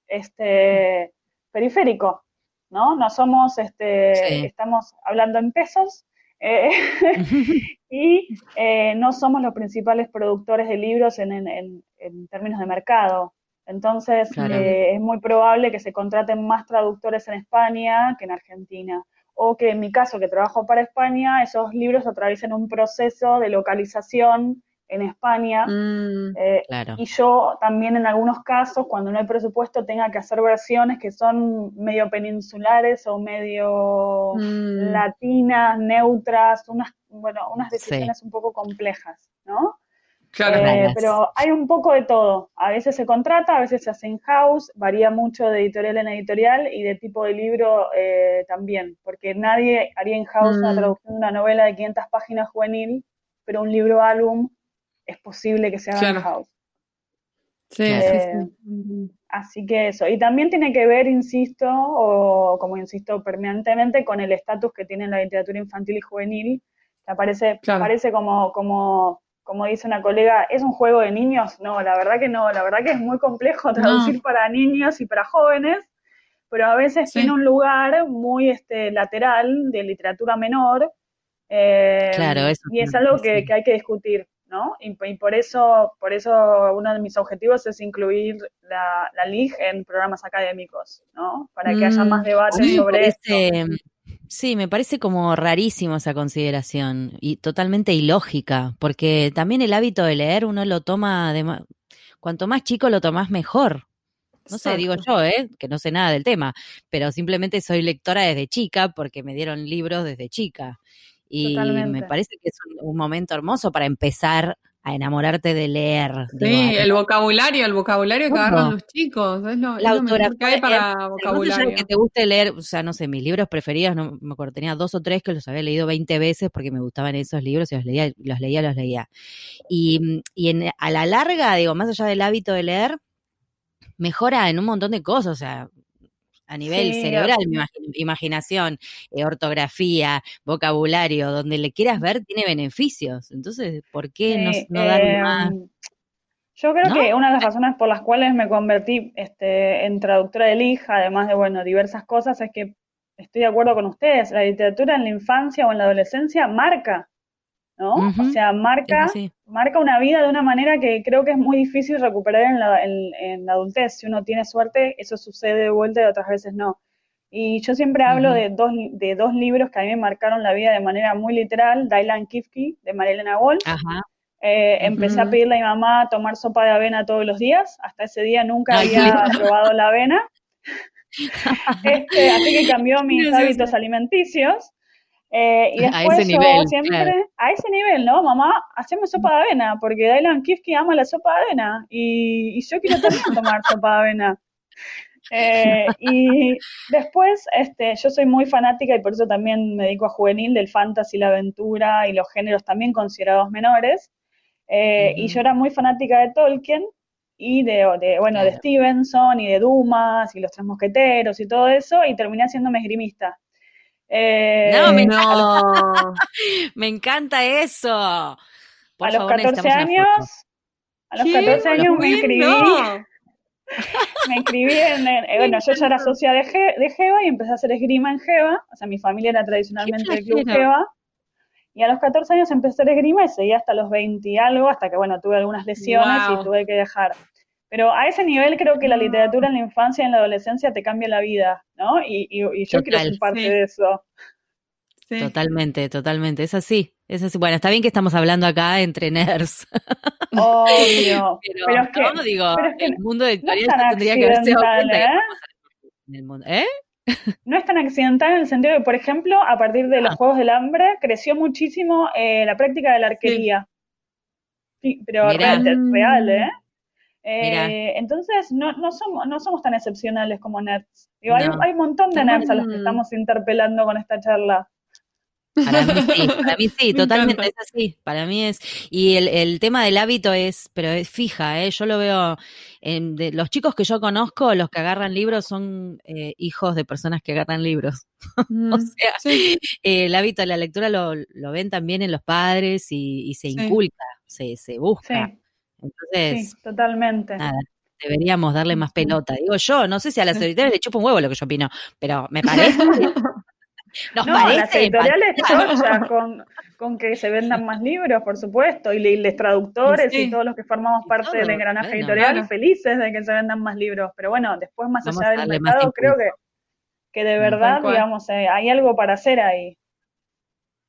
este, periférico, ¿no? No somos, este, estamos hablando en pesos eh, y eh, no somos los principales productores de libros en, en términos de mercado. Entonces, eh, es muy probable que se contraten más traductores en España que en Argentina. O que en mi caso, que trabajo para España, esos libros atraviesen un proceso de localización en España. Mm, eh, y yo también en algunos casos, cuando no hay presupuesto, tenga que hacer versiones que son medio peninsulares o medio mm. latinas, neutras, unas, bueno, unas decisiones un poco complejas, ¿no? Eh, pero hay un poco de todo. A veces se contrata, a veces se hace in-house, varía mucho de editorial en editorial y de tipo de libro eh, también, porque nadie haría in-house una mm. traducción de una novela de 500 páginas juvenil, pero un libro álbum es posible que se haga in-house. Sí, sí, eh, Así que eso. Y también tiene que ver, insisto, o como insisto permanentemente, con el estatus que tiene la literatura infantil y juvenil, que aparece, aparece como, como como dice una colega, ¿es un juego de niños? No, la verdad que no, la verdad que es muy complejo traducir para niños y para jóvenes, pero a veces tiene un lugar muy este, lateral de literatura menor. Eh, claro, y es algo que, hay que discutir, ¿no? Y, por eso, por eso uno de mis objetivos es incluir la, la LIG en programas académicos, ¿no? Para que haya mm, más debate sobre esto. Sí, me parece como rarísimo esa consideración y totalmente ilógica, porque también el hábito de leer uno lo toma de cuanto más chico lo tomas mejor. No sé, digo yo, ¿eh? que no sé nada del tema, pero simplemente soy lectora desde chica porque me dieron libros desde chica. Y me parece que es un momento hermoso para empezar a enamorarte de leer. Sí, el vocabulario, el vocabulario que agarran los chicos, es lo, la autora que hay para vocabulario. Que te guste leer, o sea, no sé, mis libros preferidos, no me acuerdo, tenía dos o tres que los había leído 20 veces porque me gustaban esos libros y los leía, los leía, los leía. Y, y en, a la larga, digo, más allá del hábito de leer, mejora en un montón de cosas, o sea, a nivel cerebral, mi imaginación, eh, ortografía, vocabulario, donde le quieras ver, tiene beneficios. Entonces, ¿por qué no, no dar más? Em, yo creo que una de las razones por las cuales me convertí este, en traductora del hija, además de, bueno, diversas cosas, es que estoy de acuerdo con ustedes, la literatura en la infancia o en la adolescencia marca ¿no? O sea, marca, marca una vida de una manera que creo que es muy difícil recuperar en la, en, la adultez. Si uno tiene suerte, eso sucede de vuelta y otras veces no. Y yo siempre hablo de, dos, de dos libros que a mí me marcaron la vida de manera muy literal, Dylan Kifke, de Marilena Wolf. Eh, empecé a pedirle a mi mamá tomar sopa de avena todos los días. Hasta ese día nunca había probado la avena. Este, así que cambió mis hábitos alimenticios. Eh, y después a ese nivel, siempre, a ese nivel, ¿no? Mamá, hacemos sopa de avena, porque Dylan Kifke ama la sopa de avena y, yo quiero también tomar sopa de avena. Eh, y después, este, yo soy muy fanática y por eso también me dedico a juvenil del fantasy, la aventura y los géneros también considerados menores. Eh, y yo era muy fanática de Tolkien y de, de bueno, de Stevenson y de Dumas y los Tres Mosqueteros y todo eso, y terminé haciéndome esgrimista. Eh, no, me, me encanta eso. a los 14 años, a los 14 años me inscribí. me inscribí en, eh, bueno, yo ya era socia de, de Jeva y empecé a hacer esgrima en Jeva, o sea, mi familia era tradicionalmente del club Jeva, y a los 14 años empecé a hacer esgrima y seguí hasta los 20 y algo, hasta que, bueno, tuve algunas lesiones y tuve que dejar. Pero a ese nivel creo que la literatura en la infancia y en la adolescencia te cambia la vida, ¿no? Y, yo quiero ser parte de eso. Totalmente, totalmente. Es así, es así. Bueno, está bien que estamos hablando acá entre nerds. Obvio. pero, es que, digo, el mundo editorial tendría que verse ¿eh? en el mundo. ¿Eh? No es tan accidental en el sentido de, por ejemplo, a partir de los ah. Juegos del Hambre, creció muchísimo eh, la práctica de la arquería. Sí, pero real, ¿eh? Eh, entonces, no, no, somos, no somos tan excepcionales como nerds. hay, un montón de nerds a los que estamos interpelando con esta charla. Para mí sí, para mí sí, totalmente es así, para mí es. Y el, el, tema del hábito es, pero es fija, ¿eh? yo lo veo, en, de, los chicos que yo conozco, los que agarran libros son eh, hijos de personas que agarran libros. Mm, o sea, sí. eh, el hábito de la lectura lo, lo, ven también en los padres y, y se sí. inculca, se, se busca. Sí. Entonces, sí, totalmente. Nada, deberíamos darle más pelota. Digo yo, no sé si a las editores le chupa un huevo lo que yo opino, pero me parece Nos no, parece las editoriales con, con, que se vendan más libros, por supuesto, y los traductores sí. y todos los que formamos parte del engranaje bueno, editorial claro. felices de que se vendan más libros. Pero bueno, después más Vamos allá del mercado, creo que, que de verdad, digamos, eh, hay algo para hacer ahí.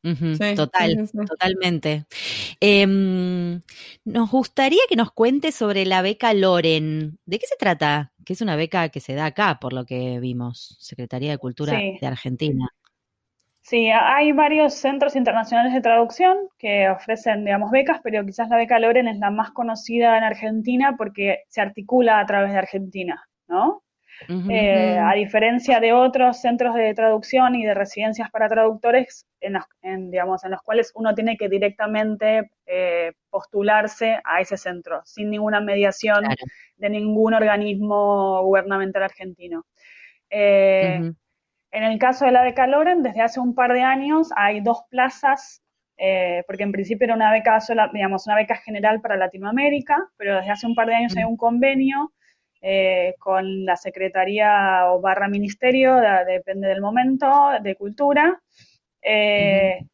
Uh -huh, sí, total, sí, totalmente. Eh, nos gustaría que nos cuente sobre la beca Loren. ¿De qué se trata? Que es una beca que se da acá, por lo que vimos, Secretaría de Cultura de Argentina. Sí, hay varios centros internacionales de traducción que ofrecen, digamos, becas, pero quizás la beca Loren es la más conocida en Argentina porque se articula a través de Argentina, ¿no? Uh -huh. eh, a diferencia de otros centros de traducción y de residencias para traductores, en, los, en digamos, en los cuales uno tiene que directamente eh, postularse a ese centro, sin ninguna mediación claro. de ningún organismo gubernamental argentino. Eh, uh -huh. En el caso de la beca Loren, desde hace un par de años hay dos plazas, eh, porque en principio era una beca sola, digamos, una beca general para Latinoamérica, pero desde hace un par de años hay un convenio eh, con la Secretaría o barra Ministerio, de, depende del momento, de Cultura. Eh, uh -huh.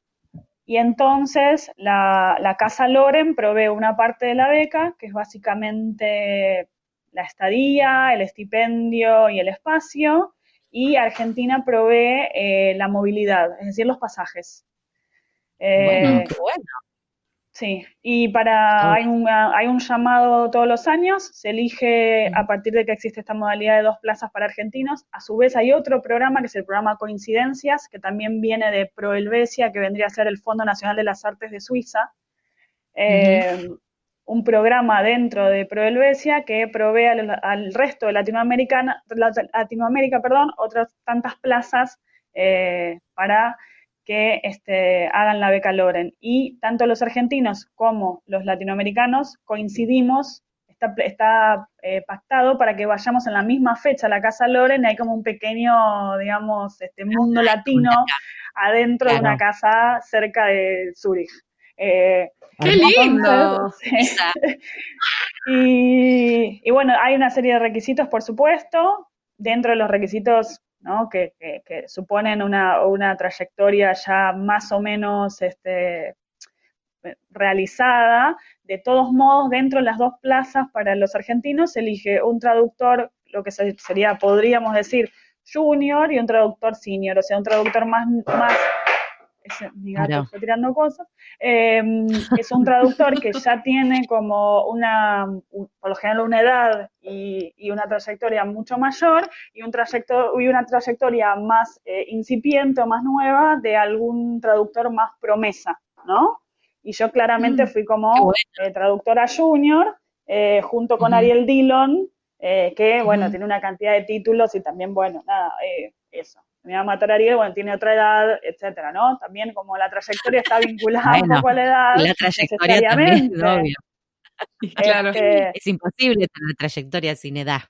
Y entonces la, la Casa Loren provee una parte de la beca, que es básicamente la estadía, el estipendio y el espacio y Argentina provee eh, la movilidad, es decir, los pasajes. Eh, bueno, qué bueno. Sí, y para hay un, hay un llamado todos los años, se elige a partir de que existe esta modalidad de dos plazas para argentinos. A su vez hay otro programa que es el programa Coincidencias, que también viene de Prohelvecia, que vendría a ser el Fondo Nacional de las Artes de Suiza. Eh, uh -huh un programa dentro de Prohelvecia que provee al, al, resto de Latinoamérica, Latinoamérica perdón, otras tantas plazas eh, para que este, hagan la beca Loren. Y tanto los argentinos como los latinoamericanos coincidimos, está, está eh, pactado para que vayamos en la misma fecha a la Casa Loren, hay como un pequeño, digamos, este mundo latino adentro claro. de una casa cerca de Zurich. Eh, ¡Qué lindo! y, y, bueno, hay una serie de requisitos, por supuesto, dentro de los requisitos ¿no? que, suponen una, una, trayectoria ya más o menos este, realizada. De todos modos, dentro de las dos plazas para los argentinos se elige un traductor, lo que sería, podríamos decir, junior y un traductor senior, o sea, un traductor más ese, mi gato está tirando cosas, eh, es un traductor que ya tiene como una, por lo general una edad y, y una trayectoria mucho mayor y, un trayecto, y una trayectoria más eh, incipiente o más nueva de algún traductor más promesa, ¿no? Y yo claramente mm, fui como bueno. eh, traductora junior, eh, junto con mm. Ariel Dillon, que, bueno, mm. tiene una cantidad de títulos y también, bueno, nada, eh, eso me va a matar Ariel, bueno, tiene otra edad, etcétera, ¿no? También como la trayectoria está vinculada bueno, un poco a la edad. La trayectoria también, es obvio. claro. Este, es imposible tener trayectoria sin edad.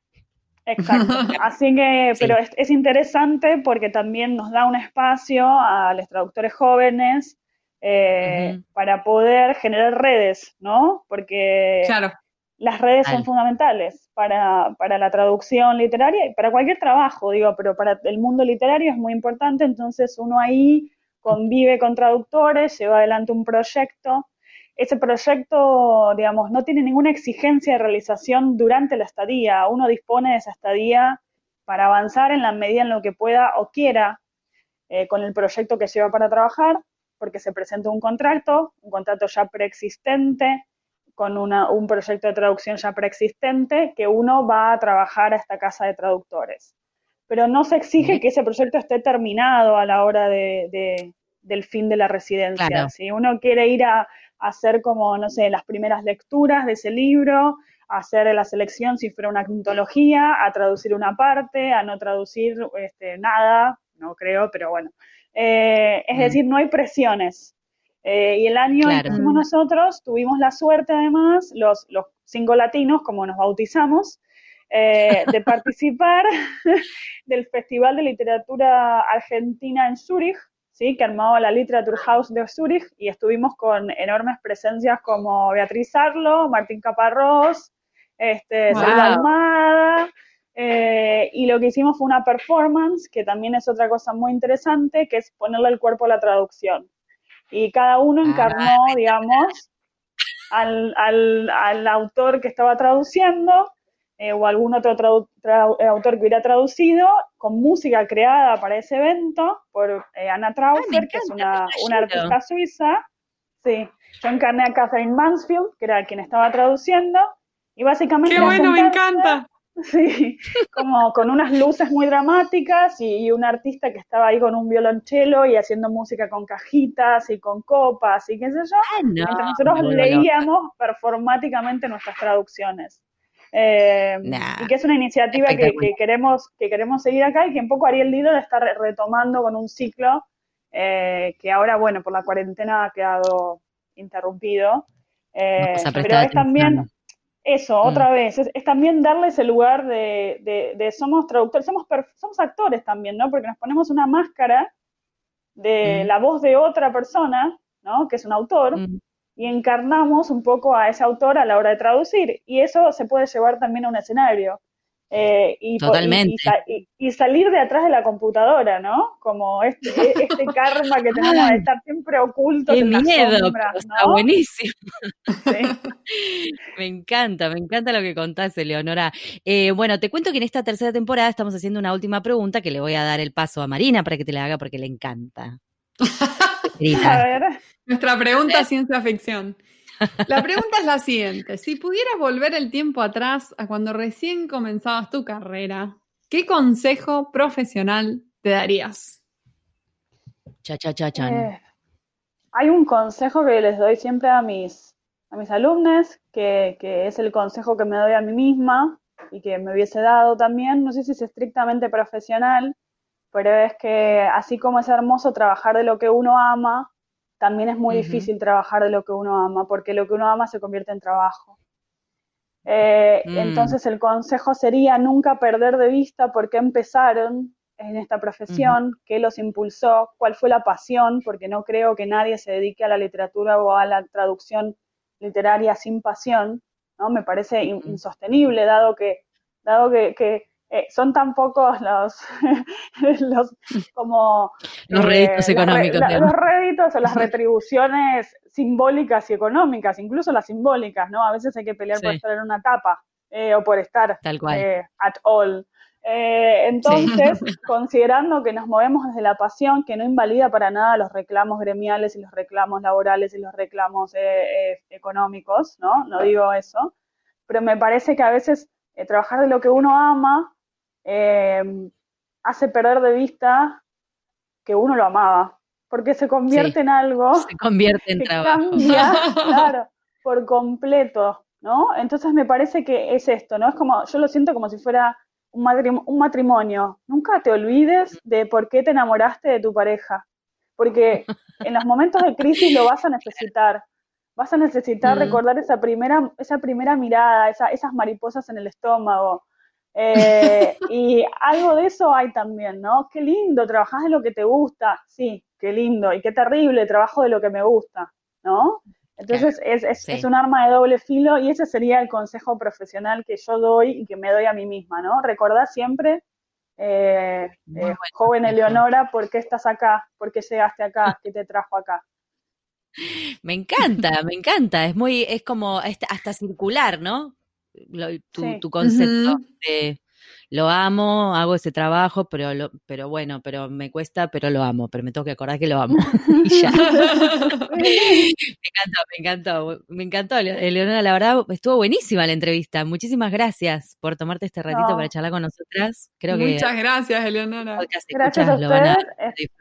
Exacto. Así que, pero sí. es, es, interesante porque también nos da un espacio a los traductores jóvenes eh, uh -huh. para poder generar redes, ¿no? Porque claro. Las redes son fundamentales para, para, la traducción literaria y para cualquier trabajo, digo, pero para el mundo literario es muy importante, entonces uno ahí convive con traductores, lleva adelante un proyecto. Ese proyecto, digamos, no tiene ninguna exigencia de realización durante la estadía, uno dispone de esa estadía para avanzar en la medida en lo que pueda o quiera eh, con el proyecto que lleva para trabajar, porque se presenta un contrato, un contrato ya preexistente, con una, un proyecto de traducción ya preexistente que uno va a trabajar a esta casa de traductores. Pero no se exige que ese proyecto esté terminado a la hora de, de, del fin de la residencia. Claro. Si uno quiere ir a, a, hacer como, no sé, las primeras lecturas de ese libro, a hacer la selección si fuera una antología, a traducir una parte, a no traducir este, nada, no creo, pero bueno, Eh, es decir, no hay presiones. Eh, y el año que hicimos nosotros, tuvimos la suerte además, los, los cinco latinos, como nos bautizamos, eh, de participar del Festival de Literatura Argentina en Zúrich, ¿sí? que armaba la Literature House de Zúrich, y estuvimos con enormes presencias como Beatriz Arlo, Martín Caparrós, este, Almada, eh, y lo que hicimos fue una performance, que también es otra cosa muy interesante, que es ponerle el cuerpo a la traducción. Y cada uno ah, encarnó, digamos, al, al, al, autor que estaba traduciendo eh, o algún otro eh, autor que hubiera traducido, con música creada para ese evento por eh, Anna Traufer, que es una, una artista suiza. Sí, yo encarné a Catherine Mansfield, que era quien estaba traduciendo, y básicamente... ¡Qué bueno, me encanta! Sí, como con unas luces muy dramáticas y, un artista que estaba ahí con un violonchelo y haciendo música con cajitas y con copas y qué sé yo. Ah, mientras nosotros leíamos performáticamente nuestras traducciones. Eh, y que es una iniciativa que, queremos, que queremos seguir acá y que un poco Ariel Lido está retomando con un ciclo eh, que ahora, bueno, por la cuarentena ha quedado interrumpido. Eh, pero es también eso, mm. otra vez, es, también darle ese lugar de, somos traductores, somos, somos actores también, ¿no? Porque nos ponemos una máscara de mm. la voz de otra persona, ¿no? Que es un autor. Mm y encarnamos un poco a ese autor a la hora de traducir. Y eso se puede llevar también a un escenario. Eh, y, Totalmente. Y, salir de atrás de la computadora, ¿no? Como este, e, este karma que tenemos de estar siempre ocultos. Qué en miedo, sombras, está buenísimo. me encanta, me encanta lo que contaste, Leonora. Eh, bueno, te cuento que en esta tercera temporada estamos haciendo una última pregunta que le voy a dar el paso a Marina para que te la haga porque le encanta. a ver. Nuestra pregunta ciencia ficción. La pregunta es la siguiente. Si pudieras volver el tiempo atrás a cuando recién comenzabas tu carrera, ¿qué consejo profesional te darías? Cha, cha, cha, cha. Eh, hay un consejo que les doy siempre a mis, a mis alumnos, que, que es el consejo que me doy a mí misma y que me hubiese dado también. No sé si es estrictamente profesional, pero es que así como es hermoso trabajar de lo que uno ama, también es muy difícil trabajar de lo que uno ama, porque lo que uno ama se convierte en trabajo. Eh, mm. Entonces el consejo sería nunca perder de vista por qué empezaron en esta profesión, qué los impulsó, cuál fue la pasión, porque no creo que nadie se dedique a la literatura o a la traducción literaria sin pasión, ¿no? Me parece insostenible, dado que, dado que eh, son tan pocos los, los como los réditos eh, económicos. los réditos o las retribuciones simbólicas y económicas, incluso las simbólicas, ¿no? A veces hay que pelear por estar en una tapa eh, o por estar Tal cual. at all. entonces, considerando que nos movemos desde la pasión, que no invalida para nada los reclamos gremiales y los reclamos laborales y los reclamos económicos, ¿no? No digo eso, pero me parece que a veces trabajar de lo que uno ama eh, hace perder de vista que uno lo amaba, porque se convierte en algo se convierte en que trabajo. cambia, claro, por completo, ¿no? Entonces me parece que es esto, ¿no? Es como, yo lo siento como si fuera un, un matrimonio. Nunca te olvides de por qué te enamoraste de tu pareja, porque en los momentos de crisis lo vas a necesitar. Vas a necesitar mm. recordar esa primera, esa primera mirada, esas mariposas en el estómago, eh, y algo de eso hay también, ¿no? Qué lindo, trabajas de lo que te gusta, sí, qué lindo, y qué terrible, trabajo de lo que me gusta, ¿no? Entonces es, es, es, un arma de doble filo y ese sería el consejo profesional que yo doy y que me doy a mí misma, ¿no? Recordá siempre, eh, eh, joven Eleonora, por qué estás acá, por qué llegaste acá, qué te trajo acá. Me encanta, me encanta, es muy, es como hasta circular, ¿no? Tu, concepto de lo amo, hago ese trabajo, pero lo, pero bueno, pero me cuesta, pero lo amo, pero me tengo que acordar que lo amo. y ya. me encantó, me encantó, me encantó, Eleonora, la verdad estuvo buenísima la entrevista. Muchísimas gracias por tomarte este ratito para charlar con nosotras. Creo Muchas gracias, Eleonora. Gracias a ustedes.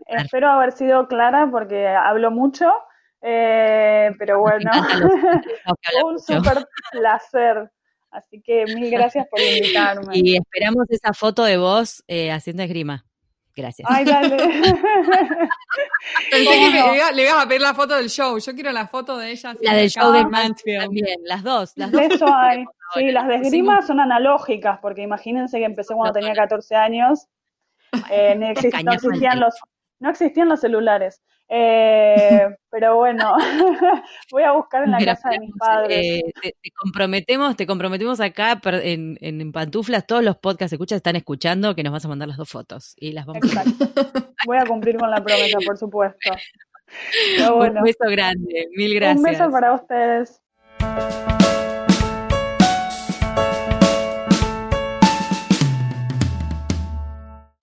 espero haber sido clara porque hablo mucho. Eh, pero bueno, un súper placer. Así que mil gracias por invitarme. Y esperamos esa foto de vos eh, haciendo esgrima. Gracias. Ay, dale. Pensé que le, iba- le ibas a pedir la foto del show. Yo quiero la foto de ella. La del show de. Mansfield también, las dos, las dos. Eso hay. Sí, las de esgrima son analógicas, porque imagínense que empecé cuando tenía 14 años. Eh, no, existían los, no existían los celulares. Eh, pero bueno, voy a buscar en la Mira, casa de mis padres. eh, te, te comprometemos, te comprometemos acá en, en, en pantuflas, todos los podcasts que escuchas están escuchando que nos vas a mandar las dos fotos y las vamos a Exacto. Voy a cumplir con la promesa, por supuesto. Pero bueno, Un beso grande, mil gracias. un beso para ustedes.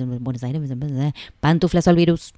en Buenos Aires, en Pantuflas al virus.